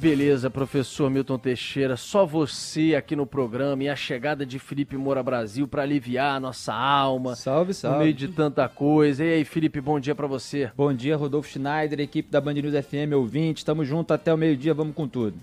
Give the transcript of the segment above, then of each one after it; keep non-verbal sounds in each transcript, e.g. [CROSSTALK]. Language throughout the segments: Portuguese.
Beleza, professor Milton Teixeira. Só você aqui no programa e a chegada de Felipe Moura Brasil para aliviar a nossa alma. Salve, salve. No meio de tanta coisa. E aí, Felipe, bom dia para você. Bom dia, Rodolfo Schneider, equipe da Band News FM ouvinte. Tamo junto até o meio-dia, vamos com tudo.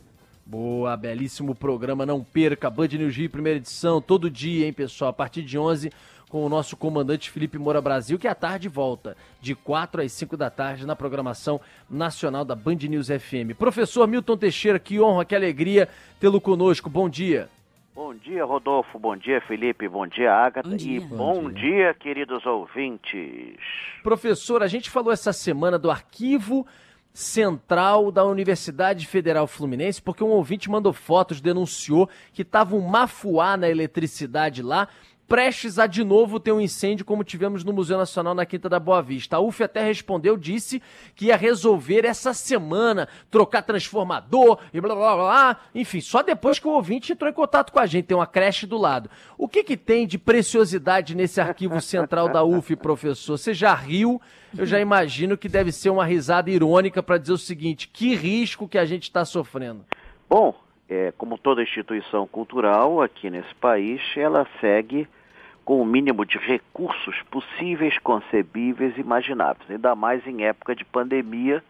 Boa, belíssimo programa. Não perca, Band News Rio, primeira edição, todo dia, hein, pessoal? A partir de 11 com o nosso comandante Felipe Moura Brasil, que à tarde volta, de 4 às 5 da tarde, na programação nacional da Band News FM. Professor Milton Teixeira, que honra, que alegria tê-lo conosco. Bom dia. Bom dia, Rodolfo. Bom dia, Felipe. Bom dia, Agatha. Bom dia. E bom, Bom dia. queridos ouvintes. Professor, a gente falou essa semana do arquivo central da Universidade Federal Fluminense, porque um ouvinte mandou fotos, denunciou que estava um mafuá na eletricidade lá, prestes a de novo ter um incêndio como tivemos no Museu Nacional na Quinta da Boa Vista. A UF até respondeu, disse que ia resolver essa semana, trocar transformador e blá blá blá. Enfim, só depois que o ouvinte entrou em contato com a gente, tem uma creche do lado. O que que tem de preciosidade nesse arquivo central da UF, professor? Você já riu? Eu já imagino que deve ser uma risada irônica para dizer o seguinte: que risco que a gente está sofrendo. Bom, é, como toda instituição cultural aqui nesse país, ela segue com o mínimo de recursos possíveis, concebíveis, imagináveis. Ainda mais em época de pandemia,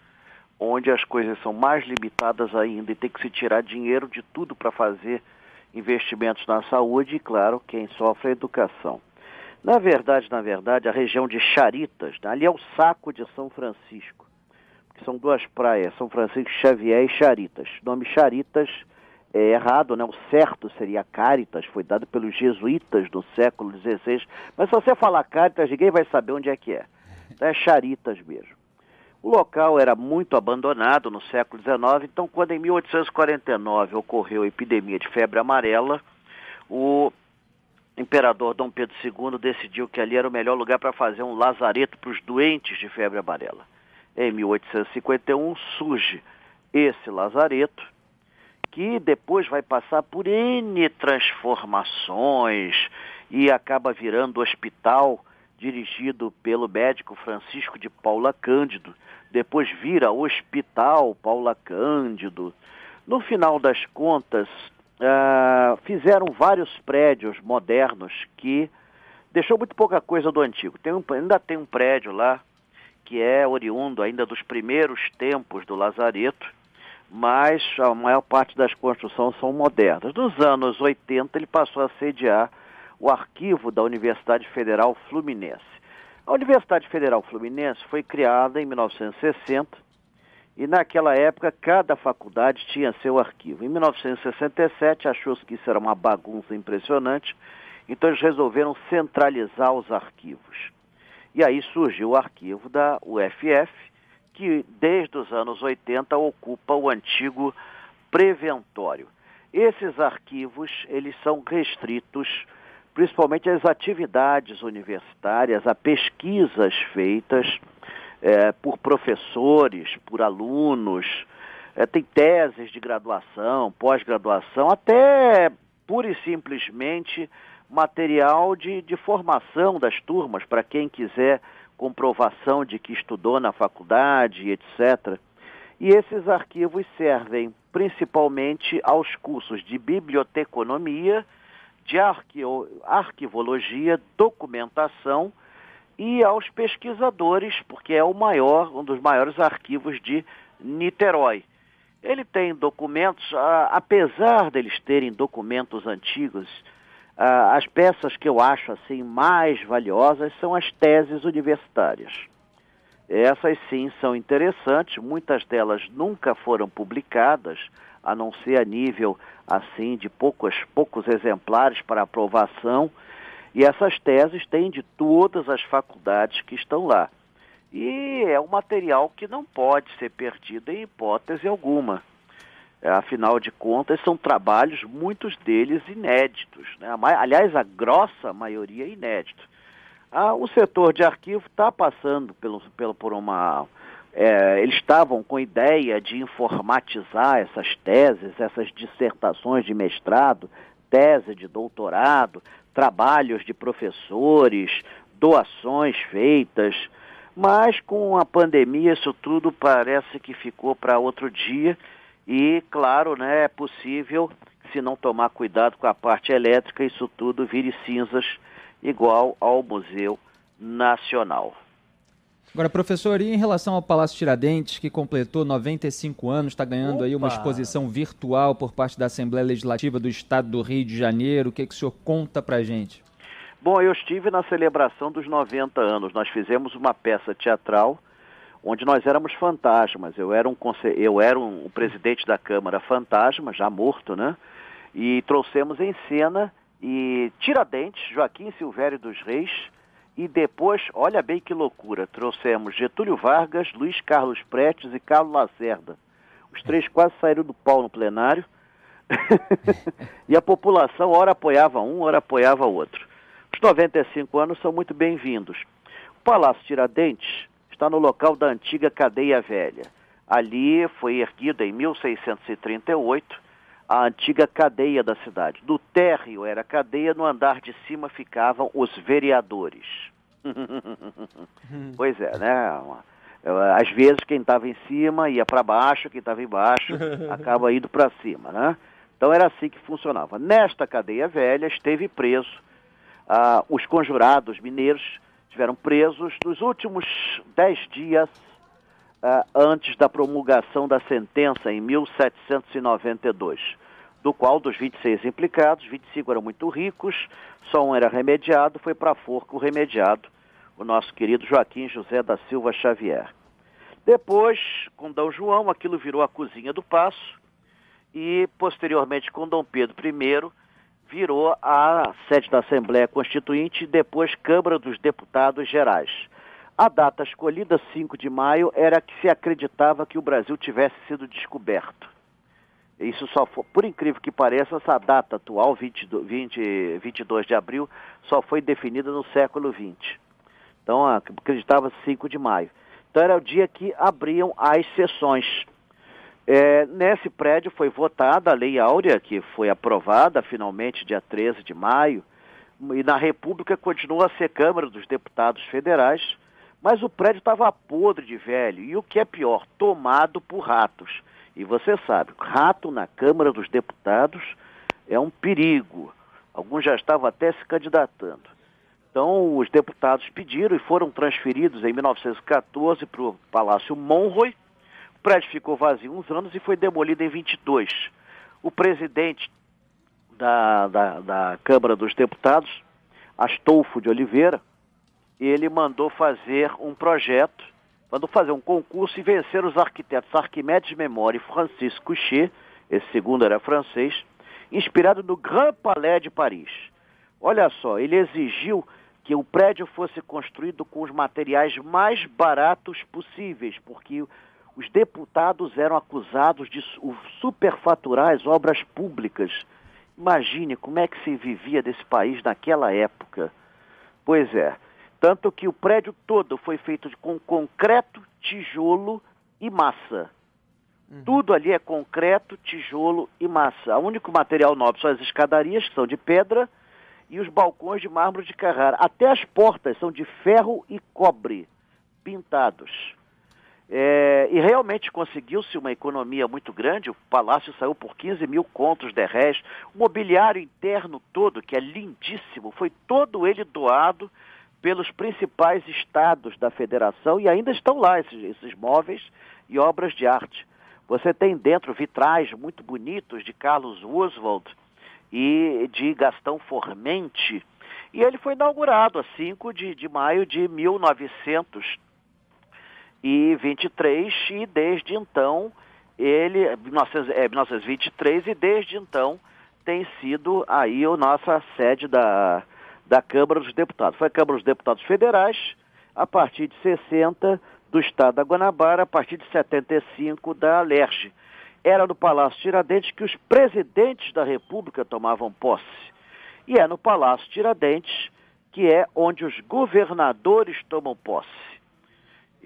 onde as coisas são mais limitadas ainda e tem que se tirar dinheiro de tudo para fazer investimentos na saúde e, claro, quem sofre é a educação. Na verdade, na verdade, a região de Charitas, né, ali é o saco de São Francisco, que são duas praias, São Francisco Xavier e Charitas. O nome Charitas é errado, né? O certo seria Caritas, foi dado pelos jesuítas do século XVI. Mas se você falar Caritas, ninguém vai saber onde é que é. É Charitas mesmo. O local era muito abandonado no século XIX, então quando em 1849 ocorreu a epidemia de febre amarela, o imperador Dom Pedro II decidiu que ali era o melhor lugar para fazer um lazareto para os doentes de febre amarela. Em 1851 surge esse lazareto, que depois vai passar por N transformações e acaba virando hospital dirigido pelo médico Francisco de Paula Cândido. Depois vira Hospital Paula Cândido. No final das contas, ah, fizeram vários prédios modernos que deixou muito pouca coisa do antigo. Tem um- ainda tem um prédio lá que é oriundo ainda dos primeiros tempos do Lazareto, mas a maior parte das construções são modernas. Nos anos 80, ele passou a sediar o arquivo da Universidade Federal Fluminense. A Universidade Federal Fluminense foi criada em 1960 e naquela época cada faculdade tinha seu arquivo. Em 1967 achou-se que isso era uma bagunça impressionante, então eles resolveram centralizar os arquivos. E aí surgiu o arquivo da UFF, que desde os anos 80 ocupa o antigo preventório. Esses arquivos, eles são restritos principalmente às atividades universitárias, a pesquisas feitas eh, por professores, por alunos, eh, tem teses de graduação, pós-graduação, até pura e simplesmente material de, de formação das turmas, para quem quiser comprovação de que estudou na faculdade, etc. E esses arquivos servem principalmente aos cursos de biblioteconomia, de arqueo- arquivologia, documentação e aos pesquisadores, porque é o maior, um dos maiores arquivos de Niterói. Ele tem documentos, ah, apesar deles terem documentos antigos, as peças que eu acho assim mais valiosas são as teses universitárias. Essas sim são interessantes, muitas delas nunca foram publicadas, a não ser a nível assim de poucos, poucos exemplares para aprovação, e essas teses têm de todas as faculdades que estão lá. E é um material que não pode ser perdido em hipótese alguma. É, Afinal de contas, são trabalhos, muitos deles inéditos. Né? A Aliás, a grossa maioria é inédito. Ah, o setor de arquivo está passando pelo, pelo, por uma. é, eles estavam com ideia de informatizar essas teses, essas dissertações de mestrado, tese de doutorado, trabalhos de professores, doações feitas, mas com a pandemia isso tudo parece que ficou para outro dia e, claro, né, é possível, se não tomar cuidado com a parte elétrica, isso tudo vire cinzas igual ao Museu Nacional. Agora, professor, e em relação ao Palácio Tiradentes, que completou 95 anos, está ganhando Opa. aí uma exposição virtual por parte da Assembleia Legislativa do Estado do Rio de Janeiro, o que, que o senhor conta para gente? Bom, eu estive na celebração dos 90 anos. Nós fizemos uma peça teatral onde nós éramos fantasmas. Eu era um, eu era um, presidente da Câmara fantasma, já morto, né? E trouxemos em cena e Tiradentes, Joaquim Silvério dos Reis, e depois, olha bem que loucura, trouxemos Getúlio Vargas, Luiz Carlos Prestes e Carlos Lacerda. Os três quase saíram do pau no plenário. [LAUGHS] e a população ora apoiava um, ora apoiava outro. Os 95 anos são muito bem-vindos. O Palácio Tiradentes está no local da antiga Cadeia Velha. Ali foi erguida em 1638 a antiga cadeia da cidade. Do térreo era cadeia, no andar de cima ficavam os vereadores. [LAUGHS] pois é, né? Às vezes quem estava em cima ia para baixo, quem estava embaixo [LAUGHS] acaba indo para cima, né? Então era assim que funcionava. Nesta cadeia velha esteve preso ah, os conjurados mineiros estiveram presos nos últimos dez dias uh, antes da promulgação da sentença em 1792, do qual dos 26 implicados, 25 eram muito ricos, só um era remediado, foi para forca o remediado, o nosso querido Joaquim José da Silva Xavier. Depois, com Dom João, aquilo virou a cozinha do passo, e posteriormente com Dom Pedro I, virou a sede da Assembleia Constituinte e depois Câmara dos Deputados Gerais. A data escolhida, 5 de maio, era que se acreditava que o Brasil tivesse sido descoberto. Isso só foi, por incrível que pareça, essa data atual, 20, 20, 22 de abril, só foi definida no século XX. Então, acreditava 5 de maio. Então, era o dia que abriam as sessões. É, nesse prédio foi votada a Lei Áurea, que foi aprovada finalmente dia 13 de maio, e na República continua a ser Câmara dos Deputados Federais, mas o prédio estava podre de velho, e o que é pior, tomado por ratos. E você sabe, rato na Câmara dos Deputados é um perigo. Alguns já estavam até se candidatando. Então, os deputados pediram e foram transferidos em 1914 para o Palácio Monroy, o prédio ficou vazio uns anos e foi demolido em 22. O presidente da, da, da Câmara dos Deputados, Astolfo de Oliveira, ele mandou fazer um projeto, mandou fazer um concurso e vencer os arquitetos Arquimedes Memória e Francisco Couchet, esse segundo era francês, inspirado no Grand Palais de Paris. Olha só, ele exigiu que o prédio fosse construído com os materiais mais baratos possíveis, porque os deputados eram acusados de superfaturar as obras públicas. Imagine como é que se vivia desse país naquela época. Pois é. Tanto que o prédio todo foi feito com concreto, tijolo e massa. Uhum. Tudo ali é concreto, tijolo e massa. O único material nobre são as escadarias, que são de pedra, e os balcões de mármore de Carrara. Até as portas são de ferro e cobre, pintados. É, e realmente conseguiu-se uma economia muito grande, o palácio saiu por 15 mil contos de réis, o mobiliário interno todo, que é lindíssimo, foi todo ele doado pelos principais estados da federação e ainda estão lá esses, esses móveis e obras de arte. Você tem dentro vitrais muito bonitos de Carlos Roosevelt e de Gastão Formente, e ele foi inaugurado a 5 de, de maio de 1900 e 23 e desde então ele 1923 é, e desde então tem sido aí a nossa sede da, da Câmara dos Deputados. Foi a Câmara dos Deputados Federais a partir de 60 do Estado da Guanabara, a partir de 75 da Alerj. Era no Palácio Tiradentes que os presidentes da República tomavam posse. E é no Palácio Tiradentes que é onde os governadores tomam posse.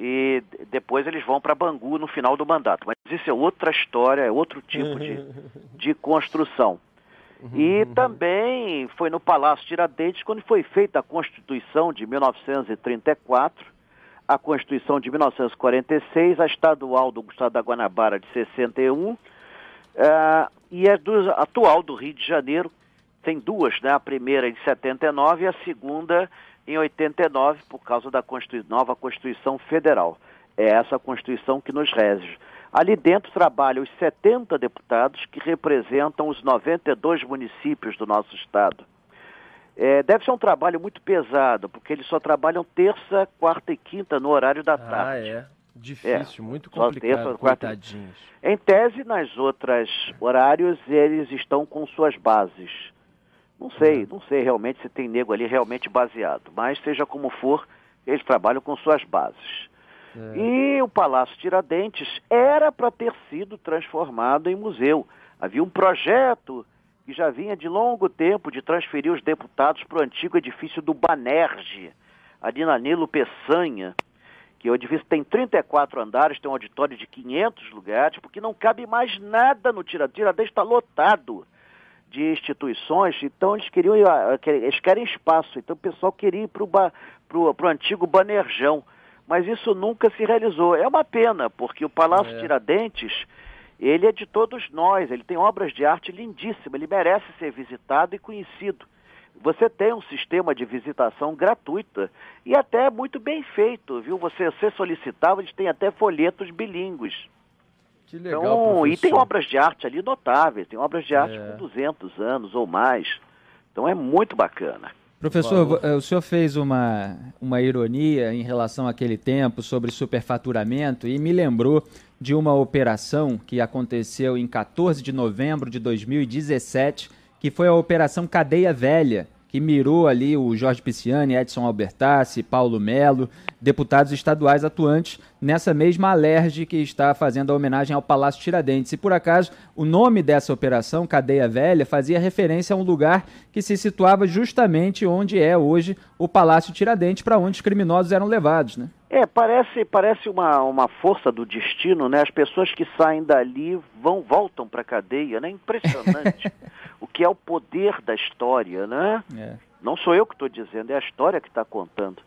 E depois eles vão para Bangu no final do mandato. Mas isso é outra história, é outro tipo de, [LAUGHS] de construção. E também foi no Palácio Tiradentes quando foi feita a Constituição de 1934, a Constituição de 1946, a Estadual do Estado da Guanabara de 61 uh, e a do, atual do Rio de Janeiro. Tem duas, né? A primeira em 79 e a segunda em 89 por causa da Constituição, nova Constituição Federal. É essa Constituição que nos rege. Ali dentro trabalham os 70 deputados que representam os 92 municípios do nosso estado. É, deve ser um trabalho muito pesado, porque eles só trabalham terça, quarta e quinta no horário da tarde. Ah, é. Difícil, é, muito complicado, terça, coitadinhos. Em tese, nas outras horários, eles estão com suas bases. Não sei, não sei realmente se tem nego ali realmente baseado, mas seja como for, eles trabalham com suas bases. É. E o Palácio Tiradentes era para ter sido transformado em museu. Havia um projeto que já vinha de longo tempo de transferir os deputados para o antigo edifício do Banerje, ali na Nilo Peçanha, que o edifício tem 34 andares, tem um auditório de 500 lugares, porque não cabe mais nada no Tiradentes. Tiradentes está lotado de instituições, então eles queriam ah, eles querem espaço, então o pessoal queria ir para o antigo Banerjão, mas isso nunca se realizou. É uma pena, porque o Palácio é. Tiradentes, ele é de todos nós, ele tem obras de arte lindíssimas, ele merece ser visitado e conhecido. Você tem um sistema de visitação gratuita e até muito bem feito, viu? Você, você solicitava, eles têm até folhetos bilíngues. Que legal, então, E tem obras de arte ali notáveis, tem obras de arte é. com 200 anos ou mais. Então é muito bacana. Professor, eh, o senhor fez uma, uma ironia em relação àquele tempo sobre superfaturamento e me lembrou de uma operação que aconteceu em 14 de novembro de 2017, que foi a Operação Cadeia Velha, que mirou ali o Jorge Pisciani, Edson Albertassi, Paulo Melo, deputados estaduais atuantes nessa mesma alerge que está fazendo a homenagem ao Palácio Tiradentes. E por acaso, o nome dessa operação, Cadeia Velha, fazia referência a um lugar que se situava justamente onde é hoje o Palácio Tiradentes, para onde os criminosos eram levados, né? É, parece, parece uma, uma força do destino, né? As pessoas que saem dali vão voltam para a cadeia, né? Impressionante. [LAUGHS] o que é o poder da história, né? É. Não sou eu que estou dizendo, é a história que está contando.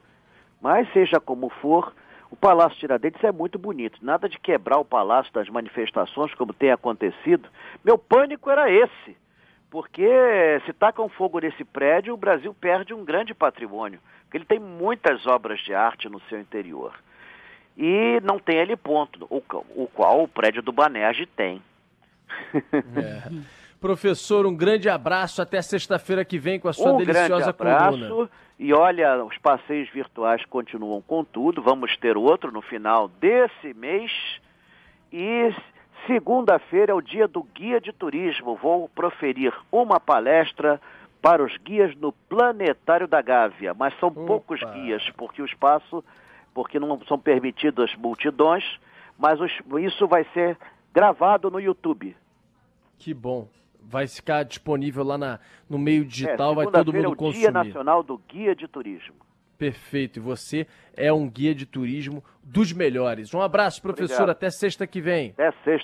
Mas seja como for, o Palácio Tiradentes é muito bonito. Nada de quebrar o Palácio das manifestações, como tem acontecido. Meu pânico era esse. Porque se tacam fogo nesse prédio, o Brasil perde um grande patrimônio. Porque ele tem muitas obras de arte no seu interior. E não tem ele ponto, o, o qual o prédio do Banerje tem. É. [LAUGHS] Professor, um grande abraço. Até sexta-feira que vem com a sua um deliciosa grande abraço, coluna. E olha, os passeios virtuais continuam com tudo. Vamos ter outro no final desse mês. E segunda-feira é o dia do guia de turismo. Vou proferir uma palestra para os guias no Planetário da Gávea. Mas são Opa. poucos guias, porque o espaço, porque não são permitidas multidões. Mas os, isso vai ser gravado no YouTube. Que bom vai ficar disponível lá na, no meio digital, é, vai todo mundo é o consumir. Dia Nacional do Guia de Turismo. Perfeito, e você é um guia de turismo dos melhores. Um abraço, professor, Obrigado. até sexta que vem. Até sexta.